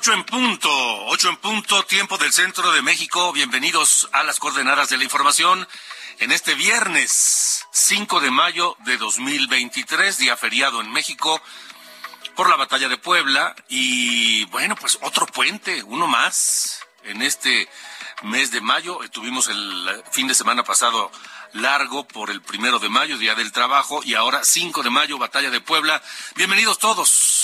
Ocho en punto, ocho en punto, tiempo del centro de México. Bienvenidos a las coordenadas de la información en este viernes 5 de mayo de 2023, día feriado en México por la batalla de Puebla. Y bueno, pues otro puente, uno más en este mes de mayo. Tuvimos el fin de semana pasado largo por el primero de mayo, Día del Trabajo, y ahora 5 de mayo, Batalla de Puebla. Bienvenidos todos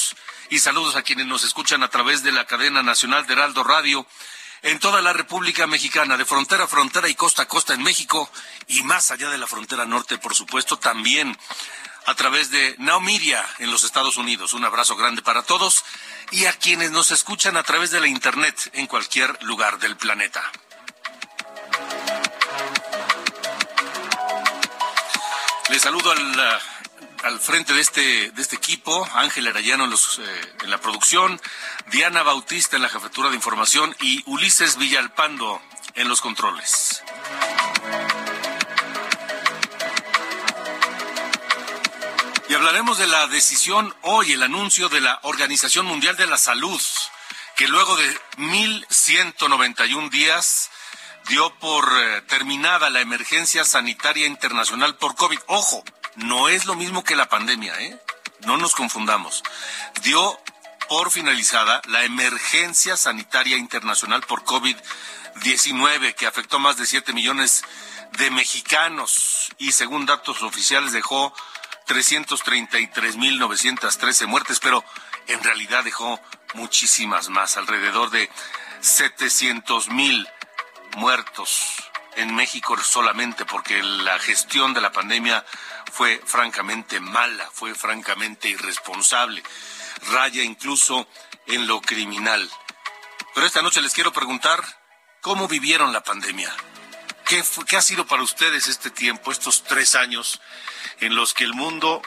y saludos a quienes nos escuchan a través de la cadena nacional de Heraldo Radio en toda la República Mexicana, de frontera a frontera y costa a costa en México y más allá de la frontera norte, por supuesto, también a través de Now Media en los Estados Unidos. Un abrazo grande para todos y a quienes nos escuchan a través de la Internet en cualquier lugar del planeta. Les saludo al al frente de este, de este equipo, Ángel Arayano en, eh, en la producción, Diana Bautista en la jefatura de información y Ulises Villalpando en los controles. Y hablaremos de la decisión hoy, el anuncio de la Organización Mundial de la Salud, que luego de 1.191 días dio por eh, terminada la emergencia sanitaria internacional por COVID. Ojo, no es lo mismo que la pandemia, ¿eh? No nos confundamos. Dio por finalizada la emergencia sanitaria internacional por COVID-19 que afectó a más de 7 millones de mexicanos y según datos oficiales dejó 333.913 muertes, pero en realidad dejó muchísimas más, alrededor de 700.000 muertos en México solamente porque la gestión de la pandemia fue francamente mala, fue francamente irresponsable, raya incluso en lo criminal. Pero esta noche les quiero preguntar cómo vivieron la pandemia. ¿Qué, ¿Qué, ha sido para ustedes este tiempo, estos tres años en los que el mundo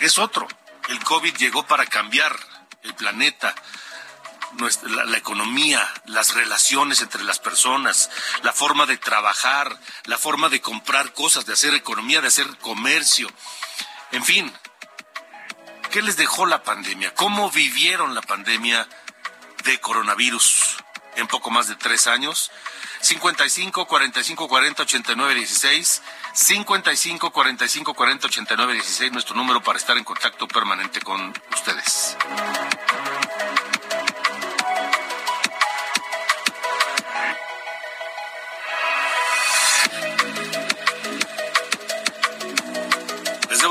es otro? El COVID llegó para cambiar el planeta, nuestra, la, economía, las relaciones entre las personas, la forma de trabajar, la forma de comprar cosas, de hacer economía, de hacer comercio. En fin, ¿qué les dejó la pandemia? ¿Cómo vivieron la pandemia de coronavirus en poco más de tres años? 55 45 40 89 16 55 45 40 89 16 nuestro número para estar en contacto permanente con ustedes.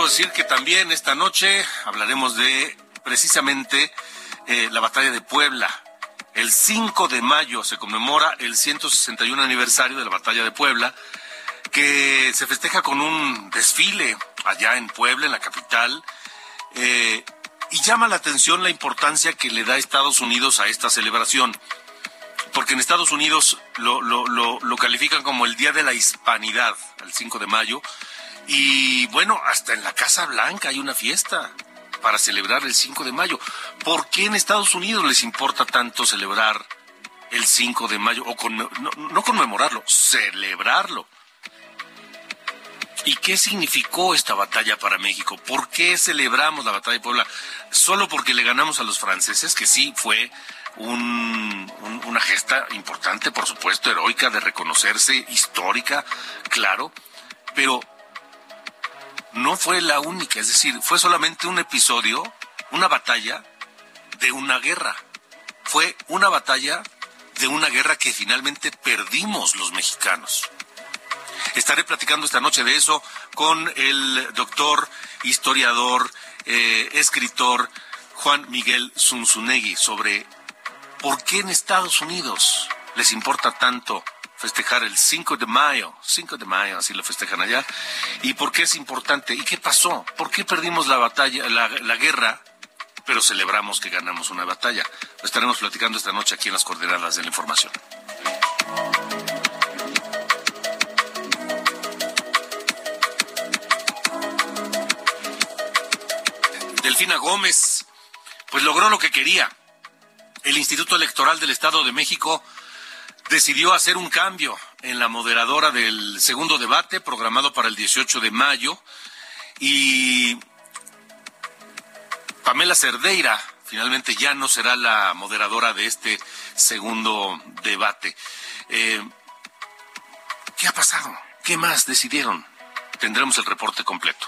Decir que también esta noche hablaremos de precisamente eh, la batalla de Puebla. El 5 de mayo se conmemora el 161 aniversario de la batalla de Puebla, que se festeja con un desfile allá en Puebla, en la capital. Eh, y llama la atención la importancia que le da Estados Unidos a esta celebración, porque en Estados Unidos lo, lo, lo, lo califican como el Día de la Hispanidad, el 5 de mayo, y bueno, hasta en la Casa Blanca hay una fiesta para celebrar el 5 de mayo. ¿Por qué en Estados Unidos les importa tanto celebrar el 5 de mayo? O no, conmemorarlo, celebrarlo. ¿Y qué significó esta batalla para México? ¿Por qué celebramos la batalla de Puebla? ¿Solo porque le ganamos a los franceses? Que sí fue un, una gesta importante, por supuesto, heroica, de reconocerse, histórica, claro. Pero no fue la única, es decir, fue solamente un episodio, una batalla de una guerra. Fue una batalla de una guerra que finalmente perdimos los mexicanos. Estaré platicando esta noche de eso con el doctor, historiador, eh, escritor Juan Miguel Zunzunegui sobre por qué en Estados Unidos les importa tanto festejar el 5 de mayo, 5 de mayo, así lo festejan allá, y por qué es importante, y qué pasó, por qué perdimos la batalla, la, la guerra, pero celebramos que ganamos una batalla. Lo estaremos platicando esta noche aquí en las coordenadas de la información. Delfina Gómez, pues logró lo que quería. El Instituto Electoral del Estado de México decidió hacer un cambio en la moderadora del segundo debate programado para el 18 de mayo y Pamela Cerdeira finalmente ya no será la moderadora de este segundo debate. Eh, ¿Qué ha pasado? ¿Qué más decidieron? Tendremos el reporte completo.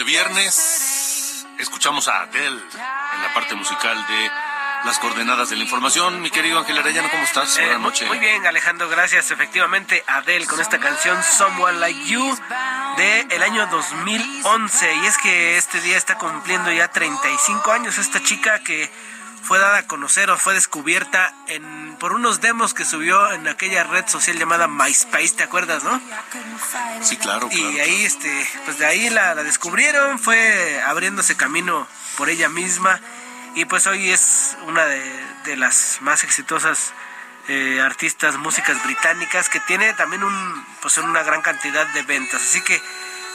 De viernes escuchamos a Adele en la parte musical de las coordenadas de la información. Mi querido Ángel Arellano, ¿cómo estás? Eh, Buenas noches. Muy bien, Alejandro, gracias. Efectivamente, Adele con esta canción Someone Like You de el año 2011. Y es que este día está cumpliendo ya 35 años esta chica que fue dada a conocer o fue descubierta en, por unos demos que subió en aquella red social llamada MySpace, ¿te acuerdas, no? Sí, claro. Y ahí, este, pues de ahí la, la descubrieron, fue abriéndose camino por ella misma y pues hoy es una de, las más exitosas eh, artistas, músicas británicas que tiene también un, pues una gran cantidad de ventas. Así que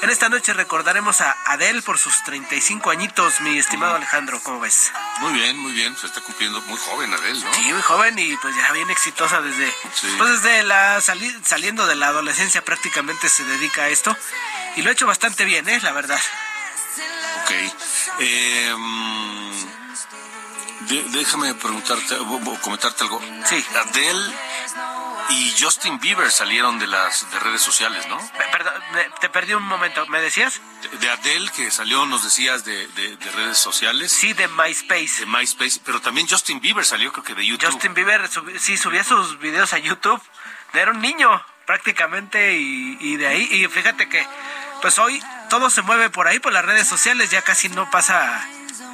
en esta noche recordaremos a Adele por sus 35 añitos, mi estimado Alejandro, ¿cómo ves? Muy bien, muy bien, se está cumpliendo muy joven Adele, ¿no? Sí, muy joven y pues ya bien exitosa desde, pues desde la saliendo de la adolescencia prácticamente se dedica a esto y lo ha hecho bastante bien, ¿eh? La verdad. Ok. Eh, déjame preguntarte o comentarte algo. Sí. Adele y Justin Bieber salieron de las de redes sociales, ¿no? Perdón, te perdí un momento. ¿Me decías? De, Adele, que salió, nos decías, de, redes sociales. Sí, de MySpace. De MySpace, pero también Justin Bieber salió, creo que de YouTube. Justin Bieber, sí, subía sus videos a YouTube. Era un niño, prácticamente, y, y de ahí, y fíjate que, pues hoy todo se mueve por ahí, por las redes sociales, ya casi no pasa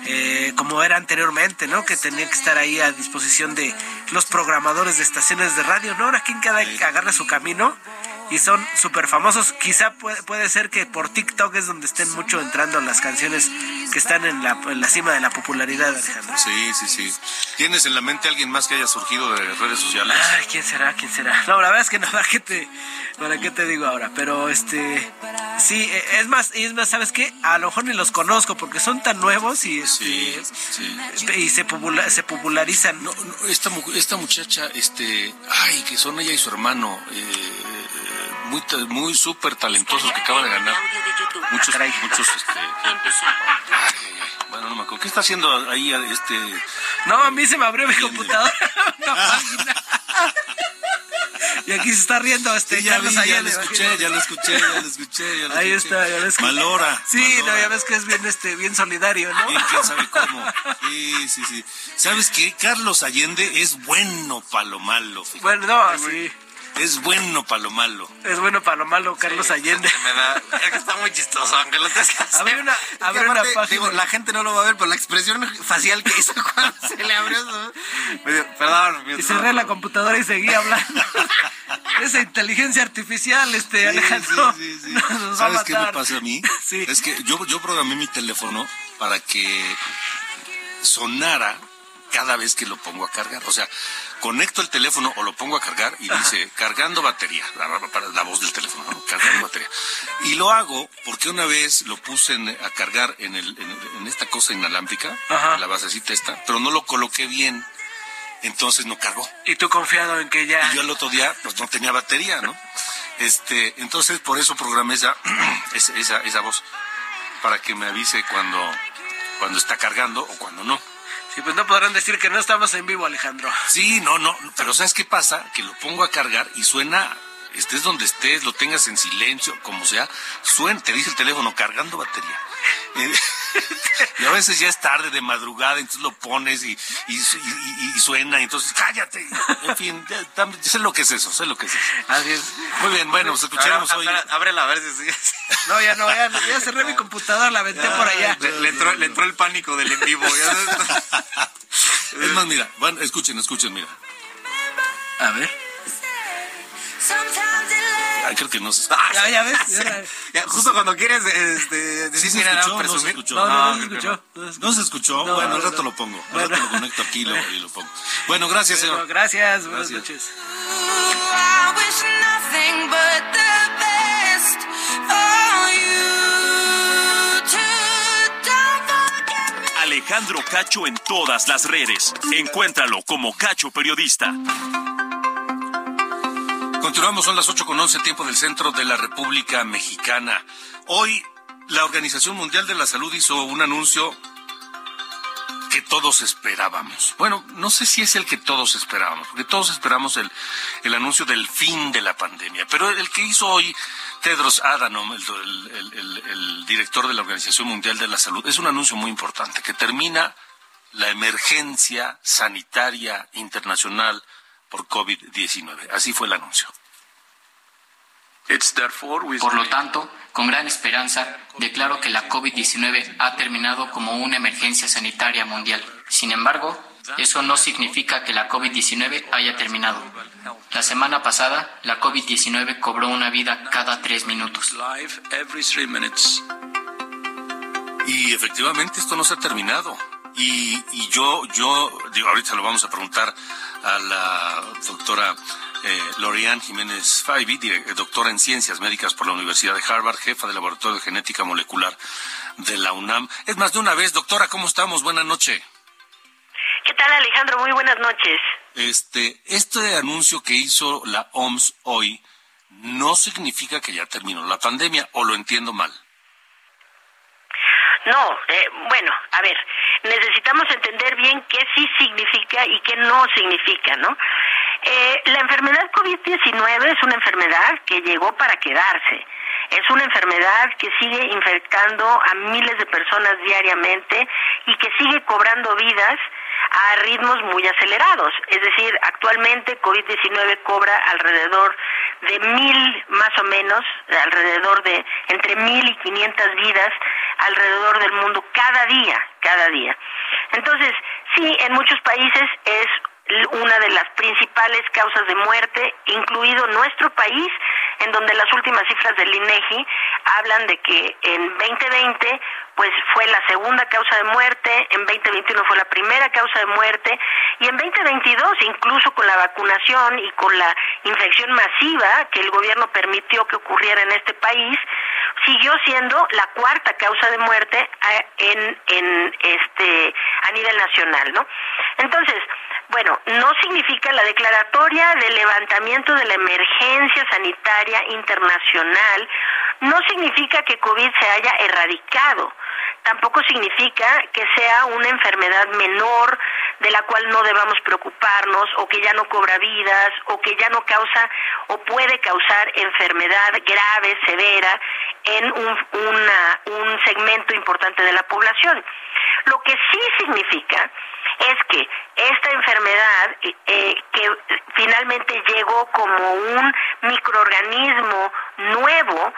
eh, como era anteriormente, ¿no? Que tenía que estar ahí a disposición de los programadores de estaciones de radio, ¿no? Ahora quien cada agarra su camino y son súper famosos. Quizá puede, puede, ser que por TikTok es donde estén mucho entrando las canciones que están en la, en la cima de la popularidad, Alejandro. Sí, sí, sí. ¿Tienes en la mente alguien más que haya surgido de redes sociales? Ay, ¿quién será? ¿Quién será? No, la verdad es que no, ¿para qué te, para qué te digo ahora? Pero este, sí, e, es más, es más, ¿sabes qué? A lo mejor ni los conozco porque son tan nuevos y, este, y se, se popularizan. No, esta, esta muchacha, este, ay, que son ella y su hermano, eh, muy, muy súper talentosos que acaban de ganar. Muchos, muchos, este. bueno, no me acuerdo. ¿Qué está haciendo ahí este? No, a mí se me abrió mi computadora una página. Y aquí se está riendo este ya, Carlos vi, ya lo escuché, ya lo escuché, ya lo escuché, ya lo Ahí escuché. está, ya ves que... Malora. Sí, malora. no, ya ves que es bien, este, bien solidario, ¿no? Bien, quién sabe cómo. Sí, sí, sí. ¿Sabes qué? Carlos Allende es bueno para lo malo, fíjate. Bueno, no, sí. Es bueno para lo malo. Es bueno para lo malo, Carlos Allende. Se me da, está muy chistoso, hacer. Abre una- abre una página. digo, la gente no lo va a ver, pero la expresión facial que hizo cuando se le abrió su... Perdón. Y cerré la computadora y seguí hablando. Esa inteligencia artificial, este, Alejandro, Sí, sí, sí, sí. nos va a ¿Sabes qué me pasa a mí? Sí. Es que yo, yo programé mi teléfono para que sonara cada vez que lo pongo a cargar. O sea, conecto el teléfono o lo pongo a cargar y dice cargando batería, la, para la voz del teléfono, ¿no? cargando batería. Y lo hago porque una vez lo puse en- a cargar en, el, en, en esta cosa inalámbrica, Ajá. la basecita esta, pero no lo coloqué bien. Entonces no cargó. Y tú confiado en que ya... Y yo el otro día pues no tenía batería, ¿no? Este, entonces por eso programé esa, esa, esa, esa voz para que me avise cuando, cuando está cargando o cuando no. Sí, pues no podrán decir que no estamos en vivo, Alejandro. Sí, no, no, pero ¿sabes qué pasa? Que lo pongo a cargar y suena, estés donde estés, lo tengas en silencio, como sea, suena, te dice el teléfono cargando batería. Y a veces ya es tarde de madrugada, entonces lo pones y, y, y- y suena, y entonces cállate. En fin, ya, sé lo que es eso, sé lo que es eso. Así es. Muy bien, bueno, pues escucharemos hoy. ábrela a ver si sigue. No, ya no, ya, ya cerré mi computadora, la aventé por allá. Le, le entró, le entró el pánico del en vivo. Es más, mira, bueno, escuchen, escuchen, mira. A ver. Ay, creo que no se Ah, Ya, ya ves. sí. Ya- Ya, justo cuando quieres este, ¿Sí decir, se mira, escuchó? no, ¿No se presumir. escuchó? No, no, no, se escuchó. No se escuchó. ¿No se escuchó? No, bueno, al rato no. lo pongo. Al Bueno. rato lo conecto aquí y lo, y lo pongo. Bueno, gracias, Bueno, señor. gracias, buenas Gracias. noches. Alejandro Cacho en todas las redes. Encuéntralo como Cacho Periodista. Continuamos, son las 8 con 11, tiempo del centro de la República Mexicana. Hoy, la Organización Mundial de la Salud hizo un anuncio que todos esperábamos. Bueno, no sé si es el que todos esperábamos, porque todos esperamos el, el anuncio del fin de la pandemia, pero el que hizo hoy Tedros Adhanom, el, director de la Organización Mundial de la Salud, es un anuncio muy importante, que termina la emergencia sanitaria internacional por COVID-19. Así fue el anuncio. Por lo tanto, con gran esperanza, declaro que la COVID-19 ha terminado como una emergencia sanitaria mundial. Sin embargo, eso no significa que la COVID-19 haya terminado. La semana pasada, la COVID-19 cobró una vida cada tres minutos. Y efectivamente esto no se ha terminado. Y, y yo, yo, digo, ahorita lo vamos a preguntar a la doctora eh, Lorian Jiménez Faibi, dire- doctora en Ciencias Médicas por la Universidad de Harvard, jefa del Laboratorio de Genética Molecular de la UNAM. Es más de una vez, doctora, ¿cómo estamos? Buenas noches. ¿Qué tal Alejandro? Muy buenas noches. Este, este anuncio que hizo la OMS hoy no significa que ya terminó la pandemia, o lo entiendo mal. No, eh, bueno, a ver, necesitamos entender bien qué sí significa y qué no significa, ¿no? Eh, la enfermedad COVID-19 es una enfermedad que llegó para quedarse. Es una enfermedad que sigue infectando a miles de personas diariamente y que sigue cobrando vidas a ritmos muy acelerados. Es decir, actualmente COVID-19 cobra alrededor de mil, más o menos, alrededor de entre mil y quinientas vidas alrededor del mundo cada día, cada día. Entonces, sí, en muchos países es una de las principales causas de muerte, incluido nuestro país, en donde las últimas cifras del INEGI hablan de que en 2020 pues fue la segunda causa de muerte, en 2021 fue la primera causa de muerte y en 2022 incluso con la vacunación y con la infección masiva que el gobierno permitió que ocurriera en este país, siguió siendo la cuarta causa de muerte eh, en, en este a nivel nacional, ¿no? Entonces, bueno, no significa la declaratoria de levantamiento de la emergencia sanitaria internacional, no significa que COVID se haya erradicado, tampoco significa que sea una enfermedad menor de la cual no debamos preocuparnos o que ya no cobra vidas o que ya no causa o puede causar enfermedad grave, severa en un, un segmento importante de la población. Lo que sí significa es que esta enfermedad eh, que finalmente llegó como un microorganismo nuevo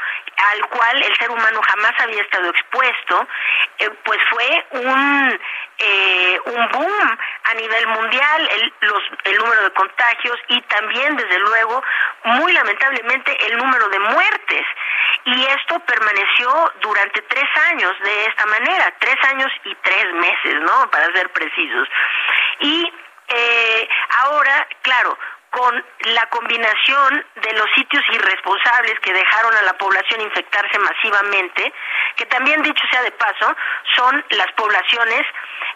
al cual el ser humano jamás había estado expuesto, eh, pues fue un, eh, un boom a nivel mundial, el, los, el número de contagios y también, desde luego, muy lamentablemente, el número de muertes. Y esto permaneció durante tres años de esta manera, tres años y tres meses, ¿no? Para ser precisos. Y eh, ahora, claro, con la combinación de los sitios irresponsables que dejaron a la población infectarse masivamente, que también dicho sea de paso, son las poblaciones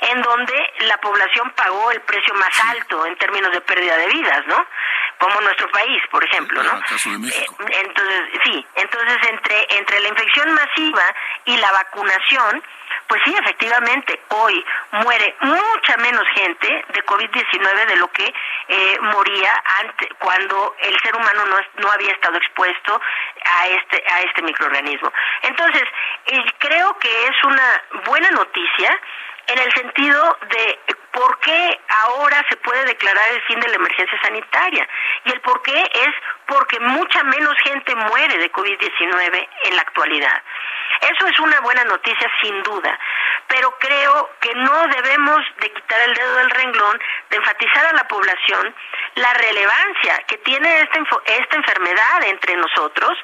en donde la población pagó el precio más alto en términos de pérdida de vidas, ¿no? Como nuestro país, por ejemplo, ¿no? Eh, entonces, sí, entonces entre entre la infección masiva y la vacunación, pues sí, efectivamente, hoy muere mucha menos gente de COVID-19 de lo que eh, moría antes, cuando el ser humano no, no había estado expuesto a este, a este microorganismo. Entonces, eh, creo que es una buena noticia en el sentido de por qué ahora se puede declarar el fin de la emergencia sanitaria. Y el por qué es porque mucha menos gente muere de COVID-19 en la actualidad. Eso es una buena noticia sin duda, pero creo que no debemos de quitar el dedo del renglón, de enfatizar a la población la relevancia que tiene esta, esta enfermedad entre nosotros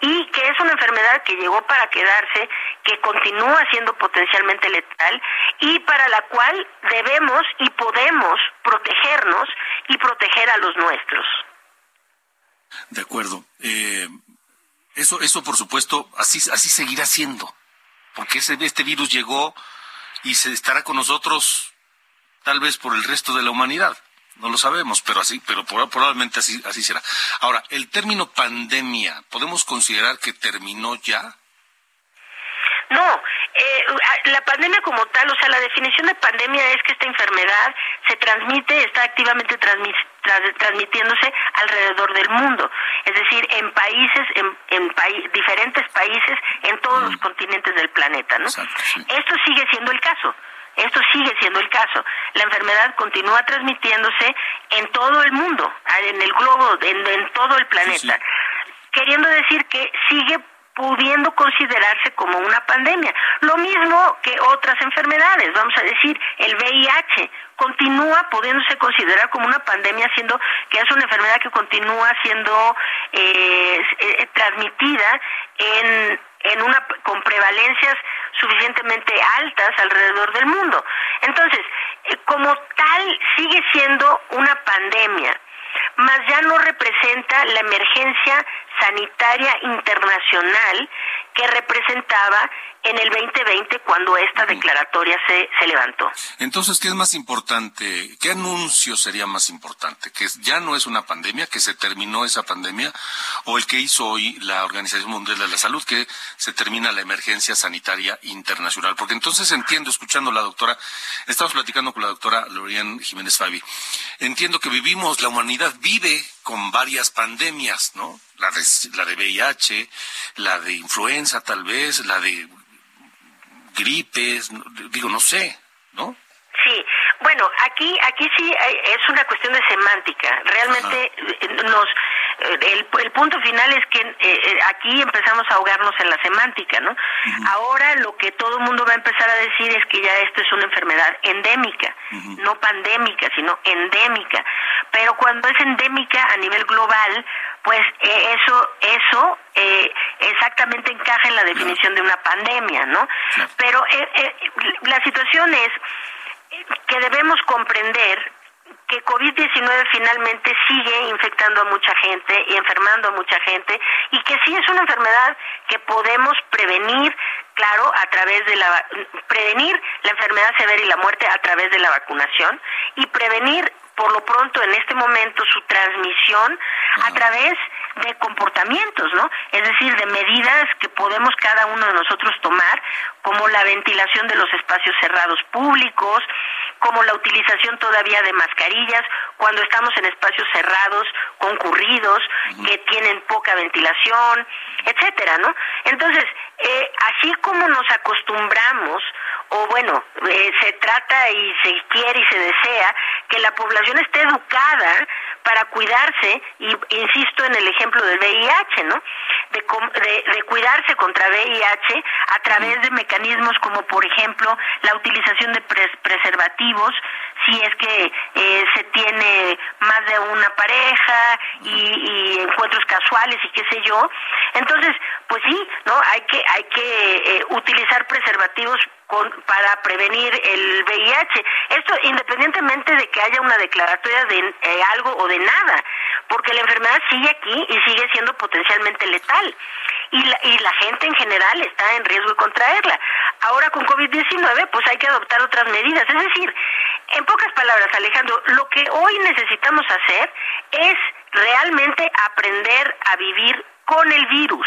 y que es una enfermedad que llegó para quedarse, que continúa siendo potencialmente letal y para la cual debemos y podemos protegernos y proteger a los nuestros. De acuerdo. Eh, eso, eso por supuesto, así, así seguirá siendo, porque ese, este virus llegó y se estará con nosotros tal vez por el resto de la humanidad. No lo sabemos, pero así, pero probablemente así, así será. Ahora, el término pandemia, ¿podemos considerar que terminó ya? No, eh, la pandemia como tal, o sea, la definición de pandemia es que esta enfermedad se transmite, está activamente transmitiéndose alrededor del mundo, es decir, en países, en, en diferentes países, en todos los continentes del planeta, ¿no? Esto sigue siendo el caso. Esto sigue siendo el caso. La enfermedad continúa transmitiéndose en todo el mundo, en el globo, en, todo el planeta. Queriendo decir que sigue pudiendo considerarse como una pandemia. Lo mismo que otras enfermedades, vamos a decir, el VIH continúa pudiéndose considerar como una pandemia, siendo que es una enfermedad que continúa siendo eh, eh, transmitida en, en una con prevalencias suficientemente altas alrededor del mundo. Entonces, eh, como tal, sigue siendo una pandemia mas ya no representa la emergencia sanitaria internacional que representaba en el 2020 cuando esta declaratoria se, se levantó. Entonces, ¿qué es más importante? ¿Qué anuncio sería más importante? ¿Que ya no es una pandemia, que se terminó esa pandemia? ¿O el que hizo hoy la Organización Mundial de la Salud, que se termina la emergencia sanitaria internacional? Porque entonces entiendo, escuchando a la doctora, estamos platicando con la doctora Lorian Jiménez Fabi, entiendo que vivimos, la humanidad vive con varias pandemias, ¿no? La de, la de VIH, la de influenza tal vez, la de gripes, digo, no sé, ¿no? Sí, bueno, aquí aquí sí es una cuestión de semántica. Realmente eh, nos eh, el, el, punto final es que eh, aquí empezamos a ahogarnos en la semántica, ¿no? Ahora lo que todo el mundo va a empezar a decir es que ya esto es una enfermedad endémica, no pandémica, sino endémica. Pero cuando es endémica a nivel global, pues eso eso exactamente encaja en la definición de una pandemia, ¿no? Pero la situación es que debemos comprender que COVID-19 finalmente sigue infectando a mucha gente y enfermando a mucha gente y que sí es una enfermedad que podemos prevenir, claro, a través de la prevenir la enfermedad severa y la muerte a través de la vacunación y prevenir por lo pronto en este momento su transmisión a través de comportamientos, ¿no? Es decir, de medidas que podemos cada uno de nosotros tomar, como la ventilación de los espacios cerrados públicos, como la utilización todavía de mascarillas cuando estamos en espacios cerrados, concurridos, que tienen poca ventilación, etcétera, ¿no? Entonces, eh, así como nos acostumbramos o bueno, eh, se trata y se quiere y se desea que la población esté educada para cuidarse, y insisto en el ejemplo del VIH, ¿no? De, de, cuidarse contra VIH a través de mecanismos como, por ejemplo, la utilización de preservativos, si es que eh, se tiene más de una pareja y, encuentros casuales y qué sé yo. Entonces, pues sí, ¿no? Hay que, hay que eh, utilizar preservativos para prevenir el VIH. Esto independientemente de que haya una declaratoria de eh, algo o de nada, porque la enfermedad sigue aquí y sigue siendo potencialmente letal. Y la, y la gente en general está en riesgo de contraerla. Ahora con COVID-19 pues hay que adoptar otras medidas. Es decir, en pocas palabras, Alejandro, lo que hoy necesitamos hacer es realmente aprender a vivir con el virus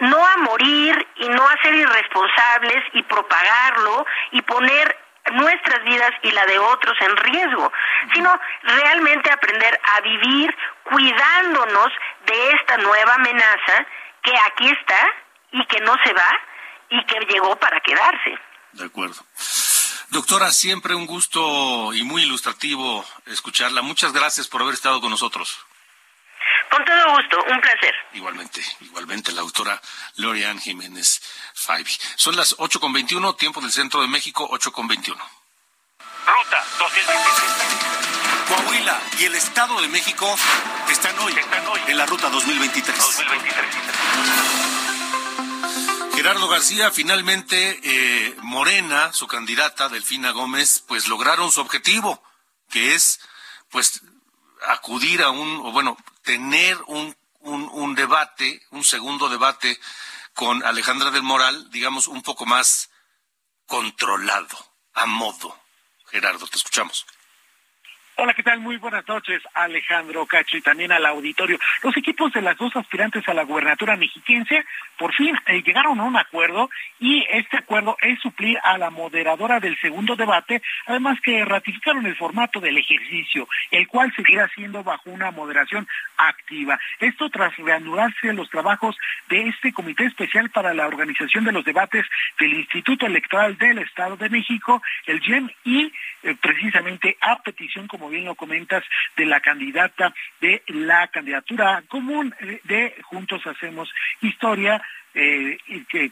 no a morir y no a ser irresponsables y propagarlo y poner nuestras vidas y la de otros en riesgo, sino realmente aprender a vivir cuidándonos de esta nueva amenaza que aquí está y que no se va y que llegó para quedarse. De acuerdo. Doctora, siempre un gusto y muy ilustrativo escucharla. Muchas gracias por haber estado con nosotros. Con todo gusto, un placer. Igualmente, igualmente la autora Lorian Jiménez Faibi. Son las ocho con veintiuno, tiempo del centro de México, ocho con veintiuno. Ruta 2023. Coahuila y el Estado de México están hoy, en la ruta 2023. 2023. Gerardo García, finalmente eh, Morena, su candidata Delfina Gómez, pues lograron su objetivo, que es pues acudir a un, o bueno, tener un, un, debate, un segundo debate con Alejandra del Moral, digamos, un poco más controlado, a modo. Gerardo, te escuchamos. Hola, ¿qué tal? Muy buenas noches, Alejandro Cacho y también al auditorio. Los equipos de las dos aspirantes a la gubernatura mexiquense por fin eh, llegaron a un acuerdo y este acuerdo es suplir a la moderadora del segundo debate, además que ratificaron el formato del ejercicio, el cual seguirá siendo bajo una moderación activa. Esto tras reanudarse los trabajos de este comité especial para la organización de los debates del Instituto Electoral del Estado de México, el GEM, y eh, precisamente a petición como bien lo comentas, de la candidata de la candidatura común eh, de Juntos Hacemos Historia, eh,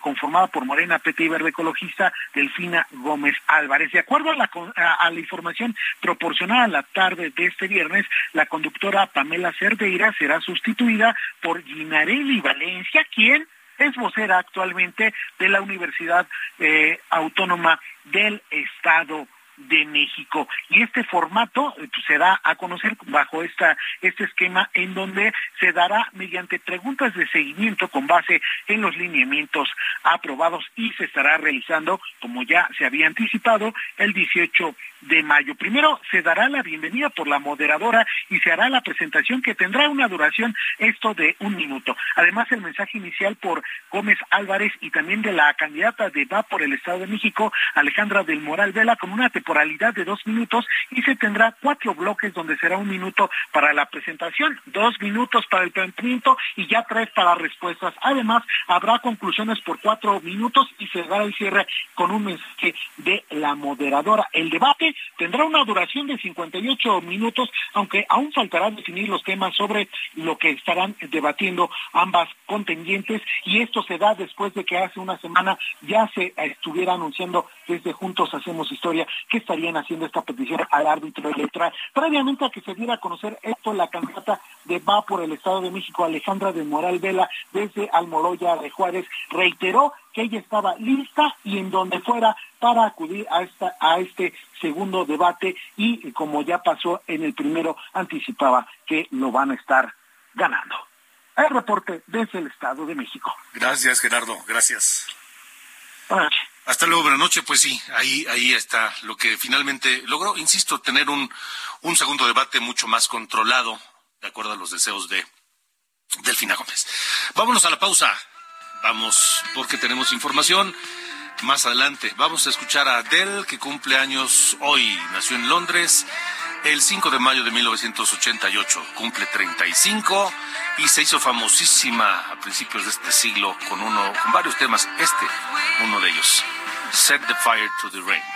conformada por Morena, PT y Verde Ecologista, Delfina Gómez Álvarez. De acuerdo a la, a, la información proporcionada la tarde de este viernes, la conductora Pamela Cerdeira será sustituida por Ginarelli Valencia, quien es vocera actualmente de la Universidad eh, Autónoma del Estado de México. Y este formato eh, pues, se da a conocer bajo esta, este esquema en donde se dará mediante preguntas de seguimiento con base en los lineamientos aprobados y se estará realizando, como ya se había anticipado, el 18 de mayo. Primero se dará la bienvenida por la moderadora y se hará la presentación que tendrá una duración esto de un minuto. Además el mensaje inicial por Gómez Álvarez y también de la candidata de Va por el Estado de México, Alejandra del Moral Vela, con una temporalidad de dos minutos y se tendrá cuatro bloques donde será un minuto para la presentación, dos minutos para el planteamiento y ya tres para respuestas. Además habrá conclusiones por cuatro minutos y se dará el cierre con un mensaje de la moderadora. El debate tendrá una duración de 58 minutos, aunque aún faltará definir los temas sobre lo que estarán debatiendo ambas contendientes y esto se da después de que hace una semana ya se estuviera anunciando desde Juntos Hacemos Historia estarían haciendo esta petición al árbitro electoral. Previamente a que se diera a conocer esto, la candidata de Va por el Estado de México, Alejandra de Moral Vela, desde Almoloya de Juárez, reiteró que ella estaba lista y en donde fuera para acudir a esta a este segundo debate y como ya pasó en el primero anticipaba que lo van a estar ganando. El reporte desde el Estado de México. Gracias, Gerardo. Gracias. Hasta luego, buenas noches. Pues sí, ahí, ahí está lo que finalmente logró, insisto, tener un, un segundo debate mucho más controlado, de acuerdo a los deseos de Delfina Gómez. Vámonos a la pausa. Vamos, porque tenemos información más adelante. Vamos a escuchar a Adele, que cumple años hoy. Nació en Londres el 5 de mayo de 1988. Cumple 35 y se hizo famosísima a principios de este siglo con, uno, con varios temas. Este, uno de ellos. Set the fire to the rain.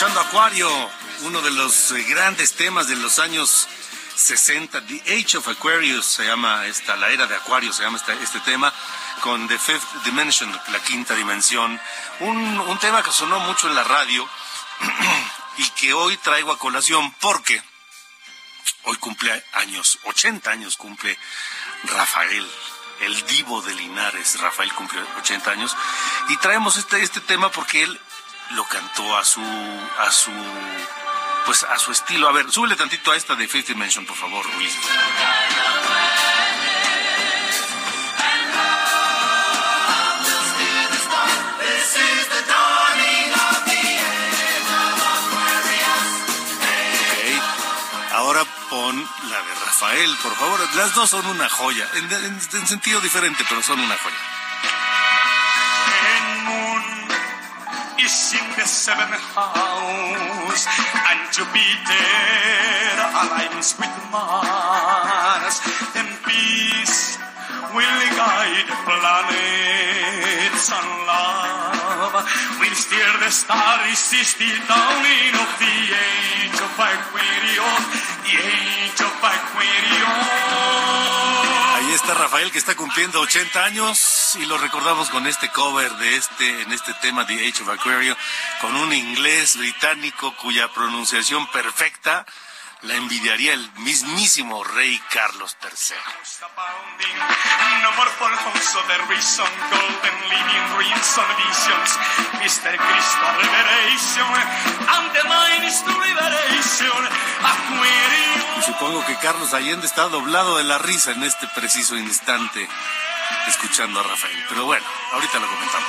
Escuchando Acuario, uno de los eh, grandes temas de los años 60. The Age of Aquarius se llama esta, la era de Acuario se llama esta- este tema, con The Fifth Dimension, la quinta dimensión. Un, un tema que sonó mucho en la radio y que hoy traigo a colación porque hoy cumple años, 80 años cumple Rafael. El divo de Linares, Rafael cumple 80 años, y traemos este, este tema porque él lo cantó a su a su pues a su estilo. A ver, súbele tantito a esta de Fifth Dimension, por favor, Ulises. This is the dawning of the age of Aquarius. Ok. Ahora pon la de Rafael, por favor. Las dos son una joya, en, en- en sentido diferente, pero son una joya. Is in the seventh house, and Jupiter aligns with Mars, and peace will guide the planets and love will steer the stars. Is the dawning of the age of Aquarius, the age of Aquarius. Está Rafael que está cumpliendo 80 años y lo recordamos con este cover de este en este tema The Age of Aquario con un inglés británico cuya pronunciación perfecta la envidiaría el mismísimo rey Carlos III. Y supongo que Carlos Allende está doblado de la risa en este preciso instante escuchando a Rafael. Pero bueno, ahorita lo comentamos.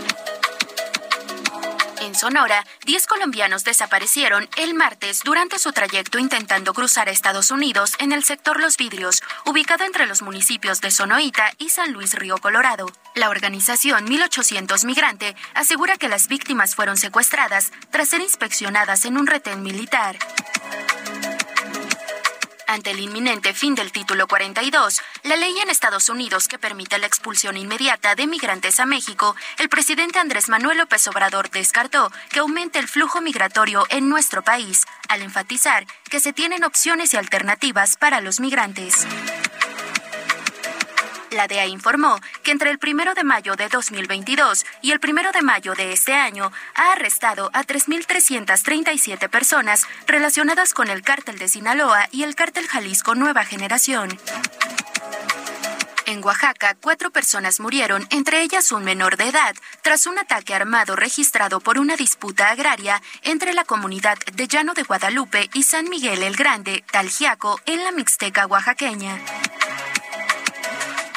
En Sonora, 10 colombianos desaparecieron el martes durante su trayecto intentando cruzar Estados Unidos en el sector Los Vidrios, ubicado entre los municipios de Sonoita y San Luis Río Colorado. La organización 1800 Migrante asegura que las víctimas fueron secuestradas tras ser inspeccionadas en un retén militar. Ante el inminente fin del título 42, la ley en Estados Unidos que permite la expulsión inmediata de migrantes a México, el presidente Andrés Manuel López Obrador descartó que aumente el flujo migratorio en nuestro país, al enfatizar que se tienen opciones y alternativas para los migrantes. La DEA informó que entre el 1 de mayo de 2022 y el 1 de mayo de este año ha arrestado a 3.337 personas relacionadas con el cártel de Sinaloa y el cártel Jalisco Nueva Generación. En Oaxaca, cuatro personas murieron, entre ellas un menor de edad, tras un ataque armado registrado por una disputa agraria entre la comunidad de Llano de Guadalupe y San Miguel el Grande, Talgiaco, en la Mixteca oaxaqueña.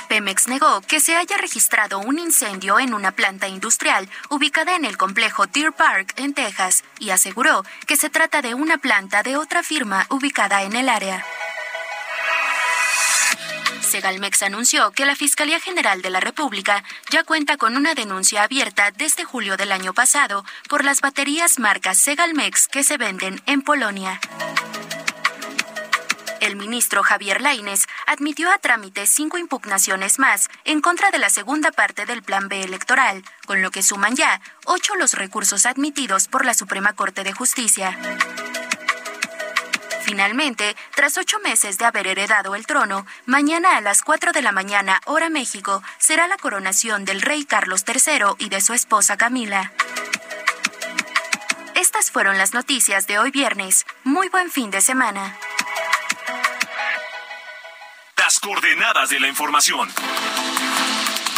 Pemex negó que se haya registrado un incendio en una planta industrial ubicada en el complejo Deer Park, en Texas, y aseguró que se trata de una planta de otra firma ubicada en el área. Segalmex anunció que la Fiscalía General de la República ya cuenta con una denuncia abierta desde julio del año pasado por las baterías marcas Segalmex que se venden en Polonia. El ministro Javier Laines admitió a trámite cinco impugnaciones más en contra de la segunda parte del Plan B electoral, con lo que suman ya ocho los recursos admitidos por la Suprema Corte de Justicia. Finalmente, tras ocho meses de haber heredado el trono, mañana a las 4 de la mañana, hora México, será la coronación del rey Carlos III y de su esposa Camila. Estas fueron las noticias de hoy viernes. Muy buen fin de semana. Coordenadas de la información.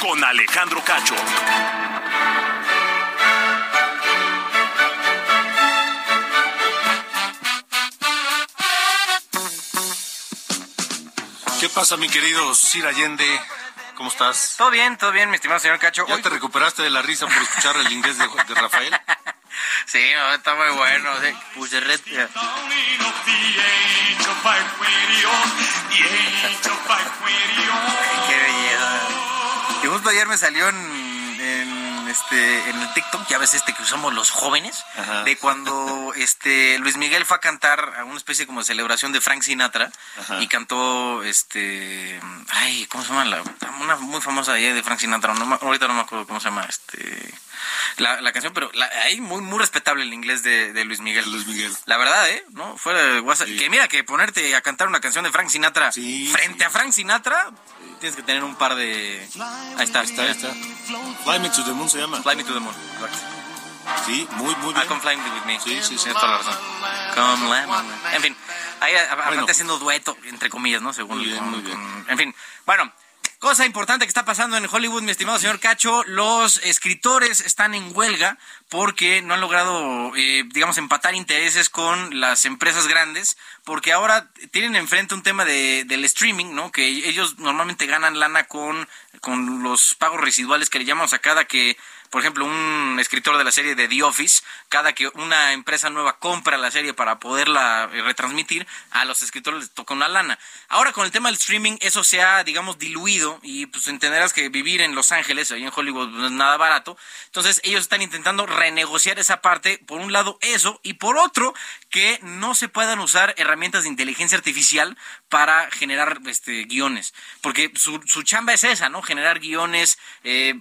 Con Alejandro Cacho. ¿Qué pasa, mi querido Sir Allende? ¿Cómo estás? Todo bien, todo bien, mi estimado señor Cacho. ¿Ya Hoy- te recuperaste de la risa por escuchar el inglés de, de Rafael? Sí, no, está muy bueno. sí. De red. Qué belleza. Y justo ayer me salió en, este en el TikTok, ya ves este que usamos los jóvenes, Ajá. de cuando este Luis Miguel fue a cantar a una especie como de celebración de Frank Sinatra Ajá. y cantó este ay, ¿cómo se llama la una muy famosa de, de Frank Sinatra, no ahorita no me acuerdo cómo se llama este la, la canción, pero la, ahí muy muy respetable el inglés de, de Luis Miguel. Luis Miguel. La verdad, ¿eh? ¿No? Fuera de WhatsApp. Que mira, que ponerte a cantar una canción de Frank Sinatra Sí, frente a Frank Sinatra, tienes que tener un par de... Ahí está. Ahí está, ahí está. Fly Me to the Moon se llama. Fly me to the moon. Exacto. Sí, muy, muy Ah, bien. come fly with me. Sí, sí, sí. Tienes toda la razón. Come fly with me. En fin, ahí aparte Bueno. haciendo dueto, entre comillas, ¿no? Según... Muy bien, con- muy bien. con- en fin, bueno... Cosa importante que está pasando en Hollywood, mi estimado señor Cacho, los escritores están en huelga porque no han logrado, eh, digamos, empatar intereses con las empresas grandes, porque ahora tienen enfrente un tema de, del streaming, ¿no? Que ellos normalmente ganan lana con, con los pagos residuales que le llamamos a cada que, por ejemplo, un escritor de la serie de The Office, cada que una empresa nueva compra la serie para poderla eh, retransmitir, a los escritores les toca una lana. Ahora con el tema del streaming, eso se ha, digamos, diluido y pues entenderás que vivir en Los Ángeles, ahí en Hollywood, no es nada barato. Entonces ellos están intentando renegociar esa parte, por un lado eso, y por otro, que no se puedan usar herramientas de inteligencia artificial para generar este, guiones. Porque su, su chamba es esa, ¿no? Generar guiones, eh,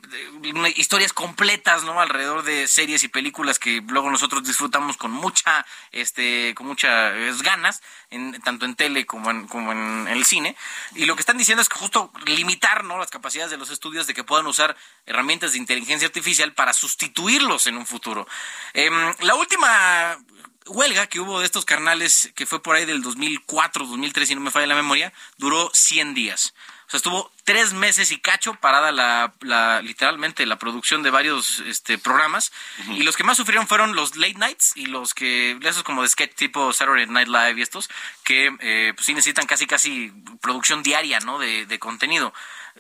historias completas, ¿no? Alrededor de series y películas que luego nosotros disfrutamos con mucha, este, con muchas ganas, en, tanto en tele como en, como en el cine. Y lo que están diciendo es que justo limitar, ¿no? Las capacidades de los estudios de que puedan usar herramientas de inteligencia artificial para sustituirlos en un futuro. Em, la última huelga que hubo de estos carnales, que fue por ahí del 2004, 2003, si no me falla la memoria, duró 100 días. O sea, estuvo tres meses y cacho parada la, la literalmente la producción de varios este, programas. Y los que más sufrieron fueron los late nights y los que, esos como de sketch tipo Saturday Night Live y estos, que eh, pues sí necesitan casi casi producción diaria, ¿no? De, de contenido.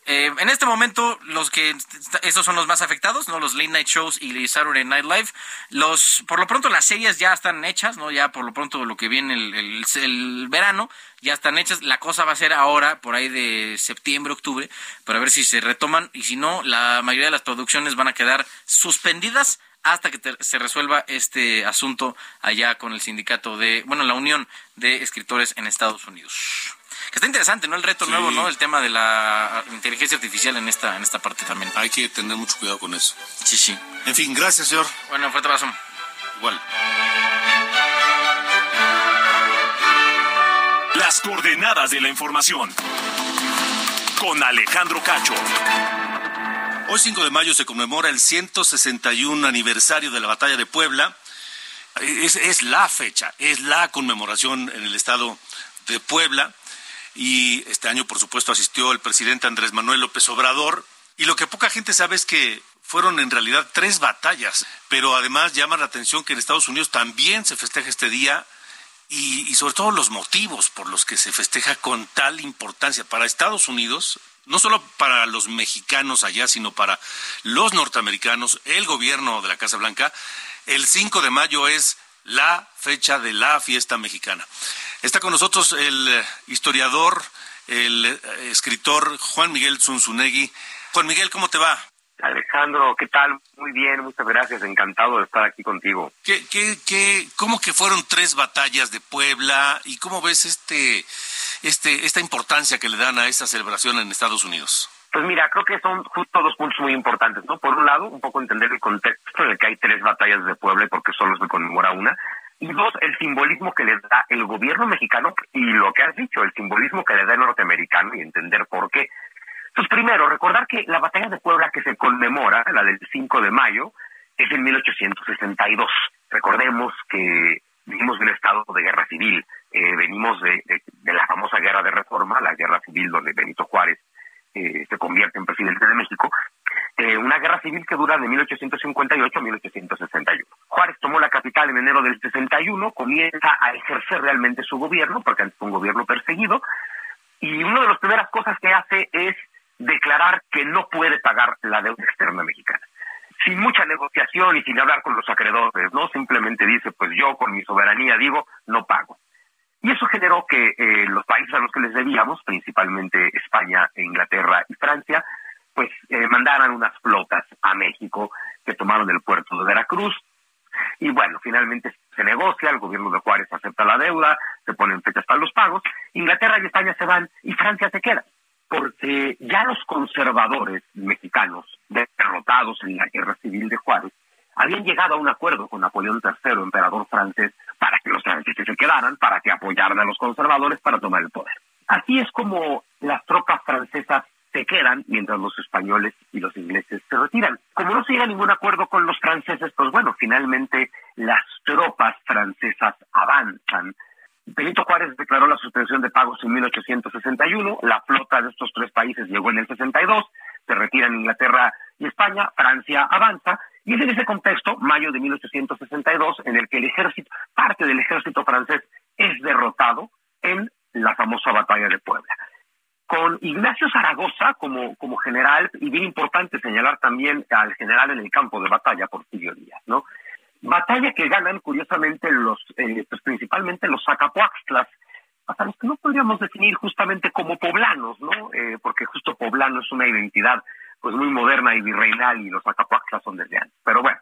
Eh, en este momento, los que esos son los más afectados, ¿no? Los late night shows y Saturday Night Live. Los, por lo pronto, las series ya están hechas, ¿no? Ya por lo pronto lo que viene el, el, verano ya están hechas. La cosa va a ser ahora, por ahí de septiembre, octubre, para ver si se retoman. Y si no, la mayoría de las producciones van a quedar suspendidas hasta que se resuelva este asunto allá con el sindicato de, bueno, la Unión de Escritores en Estados Unidos está interesante, ¿no? El reto nuevo, ¿no? El tema de la inteligencia artificial en esta, en esta parte también. Hay que tener mucho cuidado con eso. Sí, sí. En fin, gracias, señor. Bueno, fuerte abrazo. Igual. Las coordenadas de la información. Con Alejandro Cacho. Hoy 5 de mayo se conmemora el 161 aniversario de la batalla de Puebla. Es, es la fecha, es la conmemoración en el estado de Puebla y este año, por supuesto, asistió el presidente Andrés Manuel López Obrador. Y lo que poca gente sabe es que fueron en realidad tres batallas, pero además llama la atención que en Estados Unidos también se festeja este día y, sobre todo los motivos por los que se festeja con tal importancia para Estados Unidos, no solo para los mexicanos allá, sino para los norteamericanos, el gobierno de la Casa Blanca, el 5 de mayo es la fecha de la fiesta mexicana. Está con nosotros el eh, historiador, el eh, escritor Juan Miguel Zunzunegui. Juan Miguel, ¿cómo te va? Alejandro, ¿qué tal? Muy bien, muchas gracias, encantado de estar aquí contigo. ¿Qué, qué, qué, ¿Cómo que fueron tres batallas de Puebla y cómo ves este, este, esta importancia que le dan a esta celebración en Estados Unidos? Pues mira, creo que son justo dos puntos muy importantes, ¿no? Por un lado, un poco entender el contexto en el que hay tres batallas de Puebla y por qué solo se conmemora una, y dos, el simbolismo que le da el gobierno mexicano y lo que has dicho, el simbolismo que le da el norteamericano y entender por qué. Entonces, primero, recordar que la batalla de Puebla que se conmemora, la del 5 de mayo, es en 1862. Recordemos que vivimos de un estado de guerra civil, eh, venimos de, de, la famosa guerra de reforma, la guerra civil donde Benito Juárez eh, se convierte en presidente de México, eh, una guerra civil que dura de 1858 a 1861. Juárez tomó la capital en enero del 61, comienza a ejercer realmente su gobierno, porque antes fue un gobierno perseguido, y una de las primeras cosas que hace es declarar que no puede pagar la deuda externa mexicana. Sin mucha negociación y sin hablar con los acreedores, ¿no? Simplemente dice, pues yo con mi soberanía digo, no pago. Y eso generó que eh, los países a los que les debíamos, principalmente España, Inglaterra y Francia, pues eh, mandaran unas flotas a México que tomaron el puerto de Veracruz. Y bueno, finalmente se negocia, el gobierno de Juárez acepta la deuda, se ponen fechas para los pagos, Inglaterra y España se van y Francia se queda, porque ya los conservadores mexicanos, derrotados en la guerra civil de Juárez, habían llegado a un acuerdo con Napoleón III, emperador francés, para que los franceses se quedaran, para que apoyaran a los conservadores para tomar el poder. Así es como las tropas francesas se quedan mientras los españoles y los ingleses se retiran. Como no se llega a ningún acuerdo con los franceses, pues bueno, finalmente las tropas francesas avanzan. Benito Juárez declaró la suspensión de pagos en 1861, la flota de estos tres países llegó en el 62, se retiran Inglaterra y España, Francia avanza, y es en ese contexto, mayo de 1862, en el que el ejército, parte del ejército francés es derrotado en la famosa batalla de Puebla con Ignacio Zaragoza como, como general, y bien importante señalar también al general en el campo de batalla, Porfirio Díaz, ¿no? Batalla que ganan, curiosamente, los, eh, pues principalmente los Zacapuaxtlas, hasta los que no podríamos definir justamente como poblanos, ¿no? Eh, porque justo poblano es una identidad pues muy moderna y virreinal y los Zacapuaxtlas son desde antes. Pero bueno,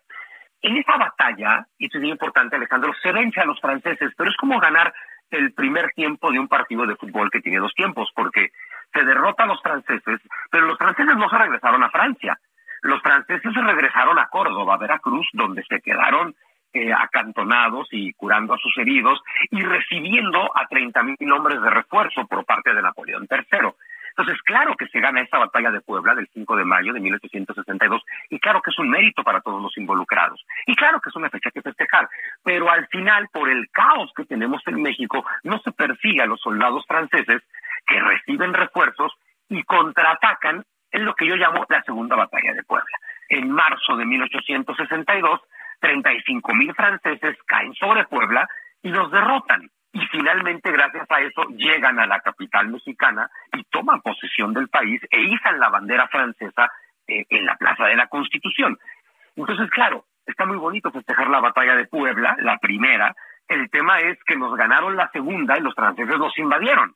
en esa batalla, y esto es muy importante, Alejandro, se vence a los franceses, pero es como ganar el primer tiempo de un partido de fútbol que tiene dos tiempos, porque se derrota a los franceses, pero los franceses no se regresaron a Francia. Los franceses se regresaron a Córdoba, Veracruz, donde se quedaron eh, acantonados y curando a sus heridos y recibiendo a 30.000 hombres de refuerzo por parte de Napoleón III. Entonces, claro que se gana esta batalla de Puebla del 5 de mayo de 1862 y claro que es un mérito para todos los involucrados y claro que es una fecha que festejar, pero al final, por el caos que tenemos en México, no se persigue a los soldados franceses que reciben refuerzos y contraatacan en lo que yo llamo la Segunda Batalla de Puebla. En marzo de 1862, 35 mil franceses caen sobre Puebla y los derrotan. Y finalmente, gracias a eso, llegan a la capital mexicana y toman posesión del país e izan la bandera francesa eh, en la Plaza de la Constitución. Entonces, claro, está muy bonito festejar la batalla de Puebla, la primera. El tema es que nos ganaron la segunda y los franceses nos invadieron.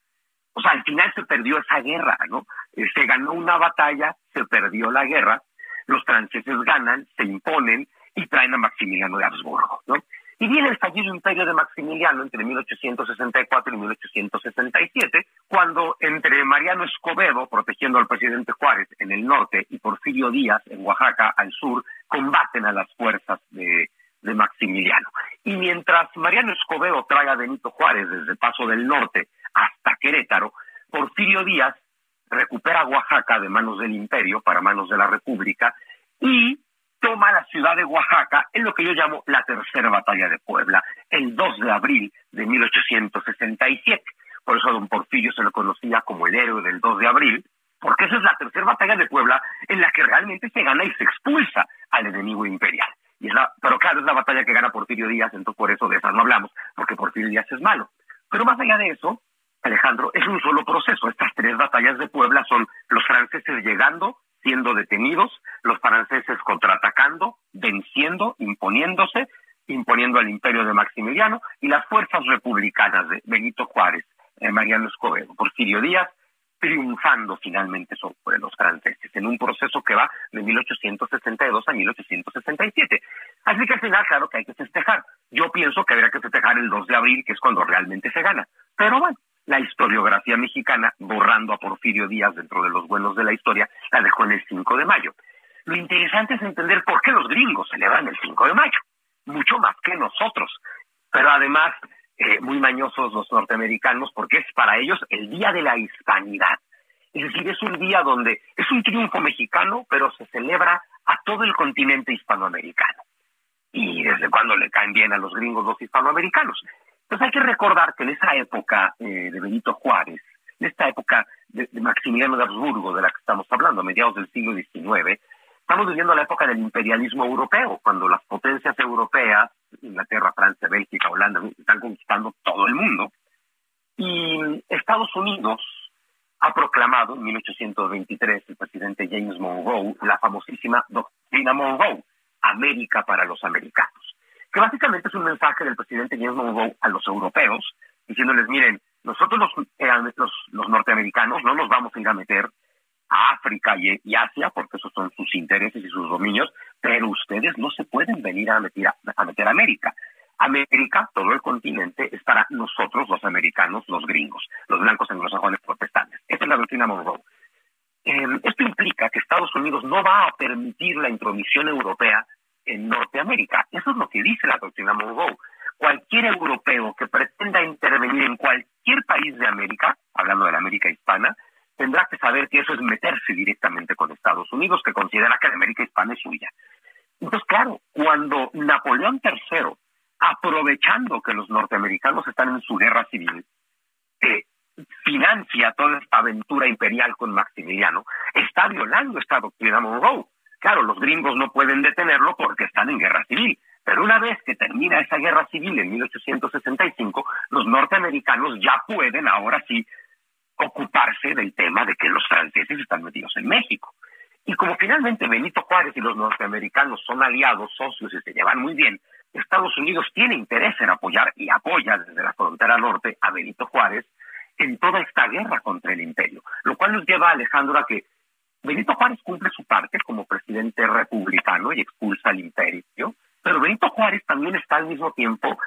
O sea, al final se perdió esa guerra, ¿no? Eh, se ganó una batalla, se perdió la guerra, los franceses ganan, se imponen y traen a Maximiliano de Habsburgo, ¿no? Y viene el fallido imperio de Maximiliano entre 1864 y 1867, cuando entre Mariano Escobedo, protegiendo al presidente Juárez en el norte, y Porfirio Díaz en Oaxaca al sur, combaten a las fuerzas de, Maximiliano. Y mientras Mariano Escobedo trae a Benito Juárez desde Paso del Norte hasta Querétaro, Porfirio Díaz recupera Oaxaca de manos del imperio para manos de la República y toma la ciudad de Oaxaca en lo que yo llamo la tercera batalla de Puebla, el 2 de abril de 1867. Por eso a don Porfirio se lo conocía como el héroe del 2 de abril, porque esa es la tercera batalla de Puebla en la que realmente se gana y se expulsa al enemigo imperial. Y es la, pero claro, es la batalla que gana Porfirio Díaz, entonces por eso de esa no hablamos, porque Porfirio Díaz es malo. Pero más allá de eso, Alejandro, es un solo proceso. Estas tres batallas de Puebla son los franceses llegando, siendo detenidos, los franceses contraatacando, venciendo, imponiéndose, imponiendo al imperio de Maximiliano, y las fuerzas republicanas de Benito Juárez, eh, Mariano Escobedo, Porfirio Díaz, triunfando finalmente sobre los franceses en un proceso que va de 1862 a 1867. Así que al final, claro que hay que festejar. Yo pienso que habría que festejar el 2 de abril, que es cuando realmente se gana. Pero bueno, la historiografía mexicana, borrando a Porfirio Díaz dentro de los buenos de la historia, la dejó en el 5 de mayo. Lo interesante es entender por qué los gringos celebran el 5 de mayo, mucho más que nosotros. Pero además, eh, muy mañosos los norteamericanos porque es para ellos el día de la hispanidad. Es decir, es un día donde es un triunfo mexicano, pero se celebra a todo el continente hispanoamericano. Y desde cuando le caen bien a los gringos los hispanoamericanos. Entonces hay que recordar que en esa época eh, de Benito Juárez, en esta época de, de, Maximiliano de Habsburgo, de la que estamos hablando, a mediados del siglo XIX, estamos viviendo la época del imperialismo europeo, cuando las potencias europeas Inglaterra, Francia, Bélgica, Holanda, están conquistando todo el mundo. Y Estados Unidos ha proclamado en 1823 el presidente James Monroe la famosísima doctrina Monroe, América para los americanos, que básicamente es un mensaje del presidente James Monroe a los europeos, diciéndoles, miren, nosotros los, eh, los, los norteamericanos no nos vamos a ir a meter a África y, Asia, porque esos son sus intereses y sus dominios, pero ustedes no se pueden venir a meter a, meter a América. América, todo el continente, es para nosotros, los americanos, los gringos, los blancos anglosajones protestantes. Esa es la doctrina Monroe. Eh, esto implica que Estados Unidos no va a permitir la intromisión europea en Norteamérica. Eso es lo que dice la doctrina Monroe. Cualquier europeo que pretenda intervenir en cualquier país de América, hablando de la América hispana, tendrá que saber que eso es meterse directamente con Estados Unidos, que considera que la América hispana es suya. Entonces, claro, cuando Napoleón III, aprovechando que los norteamericanos están en su guerra civil, eh, financia toda esta aventura imperial con Maximiliano, está violando esta doctrina Monroe. Claro, los gringos no pueden detenerlo porque están en guerra civil, pero una vez que termina esa guerra civil en 1865, los norteamericanos ya pueden ahora sí ocuparse del tema de que los franceses están metidos en México. Y como finalmente Benito Juárez y los norteamericanos son aliados, socios y se llevan muy bien, Estados Unidos tiene interés en apoyar y apoya desde la frontera norte a Benito Juárez en toda esta guerra contra el imperio, lo cual nos lleva, Alejandro, a que Benito Juárez cumple su parte como presidente republicano y expulsa al imperio, pero Benito Juárez también está al mismo tiempo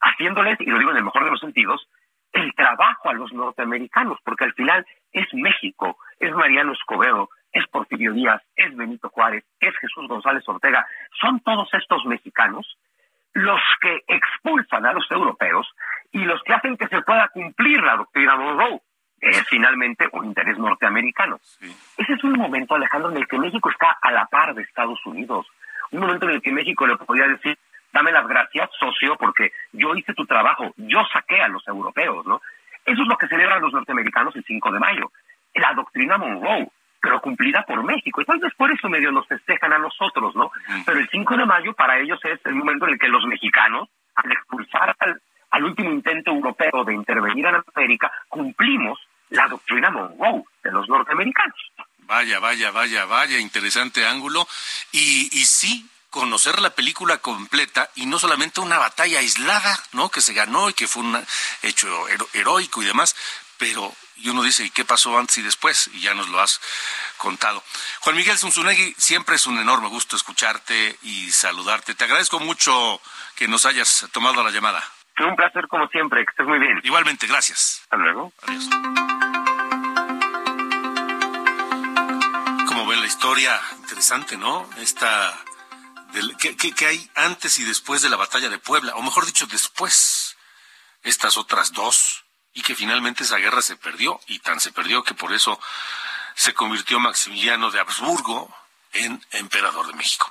haciéndoles, y lo digo en el mejor de los sentidos, el trabajo a los norteamericanos, porque al final es México, es Mariano Escobedo, es Porfirio Díaz, es Benito Juárez, es Jesús González Ortega, son todos estos mexicanos los que expulsan a los europeos y los que hacen que se pueda cumplir la doctrina Monroe, es finalmente un interés norteamericano. Ese es un momento, Alejandro, en el que México está a la par de Estados Unidos, un momento en el que México le podría decir, dame las gracias, socio, porque yo hice tu trabajo, yo saqué a los europeos, ¿no? Eso es lo que celebran los norteamericanos el 5 de mayo. la doctrina Monroe pero cumplida por México. Y tal vez por eso medio nos festejan a nosotros, ¿no? Pero el 5 de mayo para ellos es el momento en el que los mexicanos, al expulsar al, al último intento europeo de intervenir en América, cumplimos la doctrina Monroe de los norteamericanos. Vaya, vaya, vaya, vaya, interesante ángulo. Y, y sí, conocer la película completa y no solamente una batalla aislada, ¿no? Que se ganó y que fue un hecho heroico y demás, pero y uno dice, ¿y qué pasó antes y después? Y ya nos lo has contado. Juan Miguel Zunzunegui, siempre es un enorme gusto escucharte y saludarte. Te agradezco mucho que nos hayas tomado la llamada. Un placer como siempre, que estés muy bien. Igualmente, gracias. Hasta luego. Adiós. Como ven la historia, interesante, ¿no? Esta, del, ¿qué, qué, qué hay antes y después de la batalla de Puebla? O mejor dicho, después, estas otras dos y que finalmente esa guerra se perdió y tan se perdió que por eso se convirtió Maximiliano de Habsburgo en emperador de México.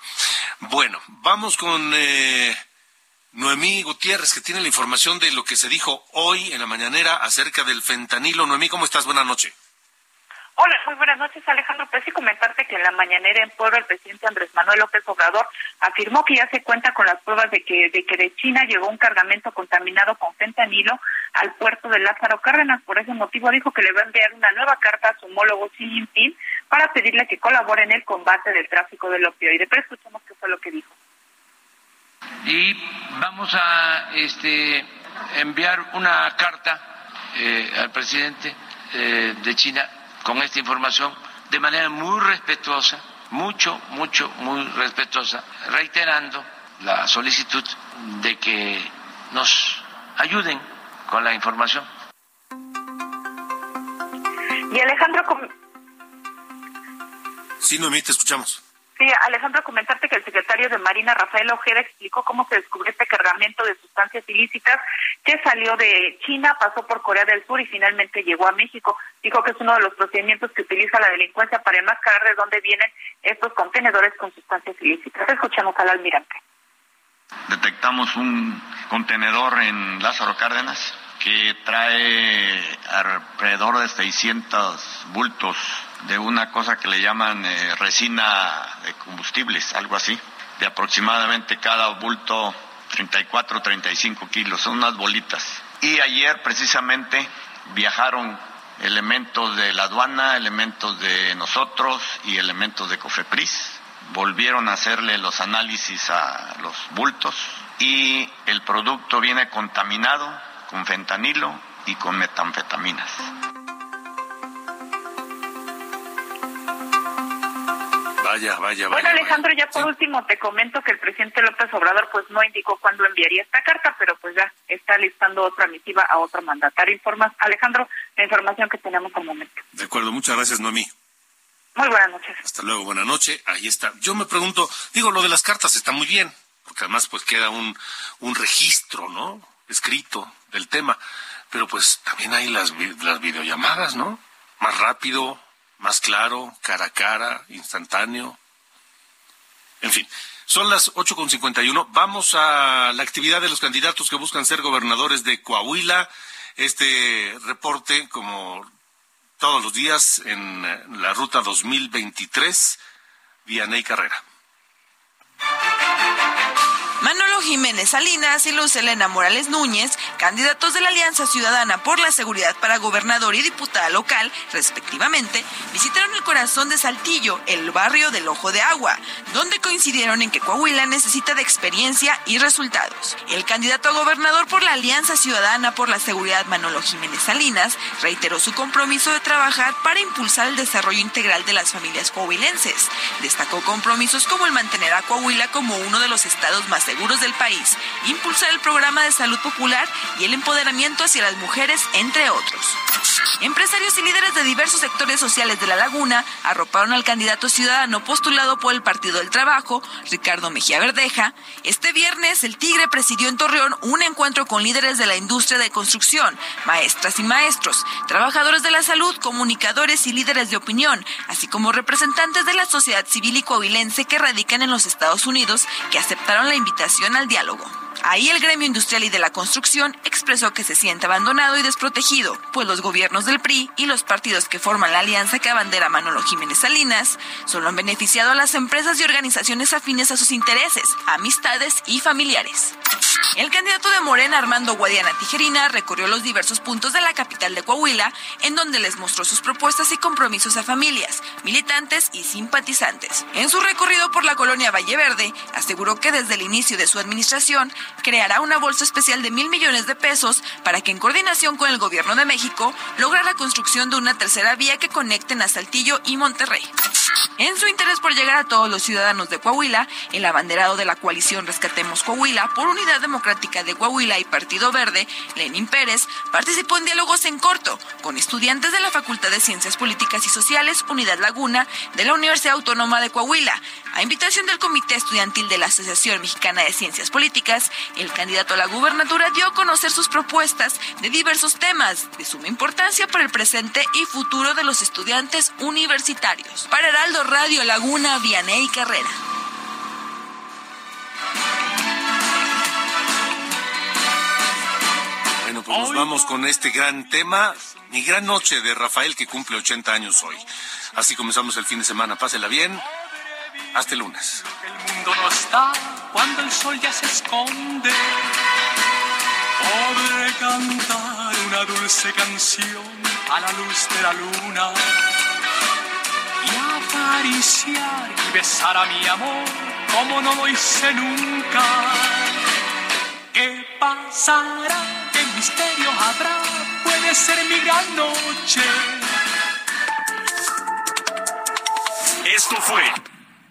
Bueno, vamos con eh, Noemí Gutiérrez que tiene la información de lo que se dijo hoy en la mañanera acerca del fentanilo. Noemí, ¿cómo estás? Buenas noches. Hola, muy buenas noches, Alejandro. Pues comentarte que en la mañanera en Puebla el presidente Andrés Manuel López Obrador afirmó que ya se cuenta con las pruebas de que de que de China llegó un cargamento contaminado con fentanilo al puerto de Lázaro Cárdenas. Por ese motivo dijo que le va a enviar una nueva carta a su homólogo Xi Jinping para pedirle que colabore en el combate del tráfico del opioide. Pero escuchemos qué fue lo que dijo. Y vamos a este, enviar una carta eh, al presidente eh, de China con esta información de manera muy respetuosa, mucho, mucho, muy respetuosa, reiterando la solicitud de que nos ayuden con la información. Y Alejandro... Sí, Noemí, te escuchamos. Sí, Alejandro, comentarte que el secretario de Marina, Rafael Ojeda, explicó cómo se descubrió este cargamento de sustancias ilícitas que salió de China, pasó por Corea del Sur y finalmente llegó a México. Dijo que es uno de los procedimientos que utiliza la delincuencia para enmascarar de dónde vienen estos contenedores con sustancias ilícitas. Escuchamos al almirante. Detectamos un contenedor en Lázaro Cárdenas que trae alrededor de 600 bultos de una cosa que le llaman eh, resina de combustibles, algo así, de aproximadamente cada bulto 34, 35 kilos, son unas bolitas. Y ayer precisamente viajaron elementos de la aduana, elementos de nosotros y elementos de Cofepris. Volvieron a hacerle los análisis a los bultos y el producto viene contaminado con fentanilo y con metanfetaminas. Vaya, vaya, vaya. Bueno, Alejandro, ya por último te comento que el presidente López Obrador pues no indicó cuándo enviaría esta carta, pero pues ya está listando otra misiva a otro mandatario. Informas, Alejandro, la información que tenemos al momento. De acuerdo, muchas gracias, Noemí. Muy buenas noches. Hasta luego, buenas noches. Ahí está. Yo me pregunto, digo, lo de las cartas está muy bien, porque además pues queda un, un registro, ¿no? Escrito del tema. Pero pues también hay las, las videollamadas, ¿no? Más rápido, más claro, cara a cara, instantáneo. En fin, son las 8.51. Vamos a la actividad de los candidatos que buscan ser gobernadores de Coahuila. Este reporte, como todos los días, en la ruta 2023, Vianey Carrera. Jiménez Salinas y Luz Elena Morales Núñez, candidatos de la Alianza Ciudadana por la Seguridad para gobernador y diputada local, respectivamente, visitaron el corazón de Saltillo, el barrio del Ojo de Agua, donde coincidieron en que Coahuila necesita de experiencia y resultados. El candidato a gobernador por la Alianza Ciudadana por la Seguridad, Manolo Jiménez Salinas, reiteró su compromiso de trabajar para impulsar el desarrollo integral de las familias coahuilenses. Destacó compromisos como el mantener a Coahuila como uno de los estados más seguros del país, impulsar el programa de salud popular y el empoderamiento hacia las mujeres, entre otros. Empresarios y líderes de diversos sectores sociales de la laguna arroparon al candidato ciudadano postulado por el Partido del Trabajo, Ricardo Mejía Verdeja. Este viernes, el Tigre presidió en Torreón un encuentro con líderes de la industria de construcción, maestras y maestros, trabajadores de la salud, comunicadores y líderes de opinión, así como representantes de la sociedad civil y coahuilense que radican en los Estados Unidos, que aceptaron la invitación al diálogo. Ahí el gremio industrial y de la construcción expresó que se siente abandonado y desprotegido, pues los gobiernos del PRI y los partidos que forman la alianza que abandera Manolo Jiménez Salinas solo han beneficiado a las empresas y organizaciones afines a sus intereses, amistades y familiares. El candidato de Morena, Armando Guadiana Tijerina, recorrió los diversos puntos de la capital de Coahuila, en donde les mostró sus propuestas y compromisos a familias, militantes y simpatizantes. En su recorrido por la colonia Valle Verde, aseguró que desde el inicio de su administración creará una bolsa especial de mil millones de pesos para que en coordinación con el gobierno de México logre la construcción de una tercera vía que conecten a Saltillo y Monterrey. En su interés por llegar a todos los ciudadanos de Coahuila, el abanderado de la coalición Rescatemos Coahuila por Unidad Democrática de Coahuila y Partido Verde, Lenín Pérez, participó en diálogos en corto con estudiantes de la Facultad de Ciencias Políticas y Sociales Unidad Laguna de la Universidad Autónoma de Coahuila. A invitación del Comité Estudiantil de la Asociación Mexicana de Ciencias Políticas, el candidato a la gubernatura dio a conocer sus propuestas de diversos temas de suma importancia para el presente y futuro de los estudiantes universitarios. Para Heraldo Radio Laguna, Vianey Carrera. Bueno, pues nos vamos con este gran tema. Mi gran noche de Rafael que cumple 80 años hoy. Así comenzamos el fin de semana. Pásela bien. Hasta el lunes. El mundo no está cuando el sol ya se esconde. Podré cantar una dulce canción a la luz de la luna y acariciar y besar a mi amor como no lo hice nunca. ¿Qué pasará? ¿Qué misterio habrá? Puede ser mi gran noche. Esto fue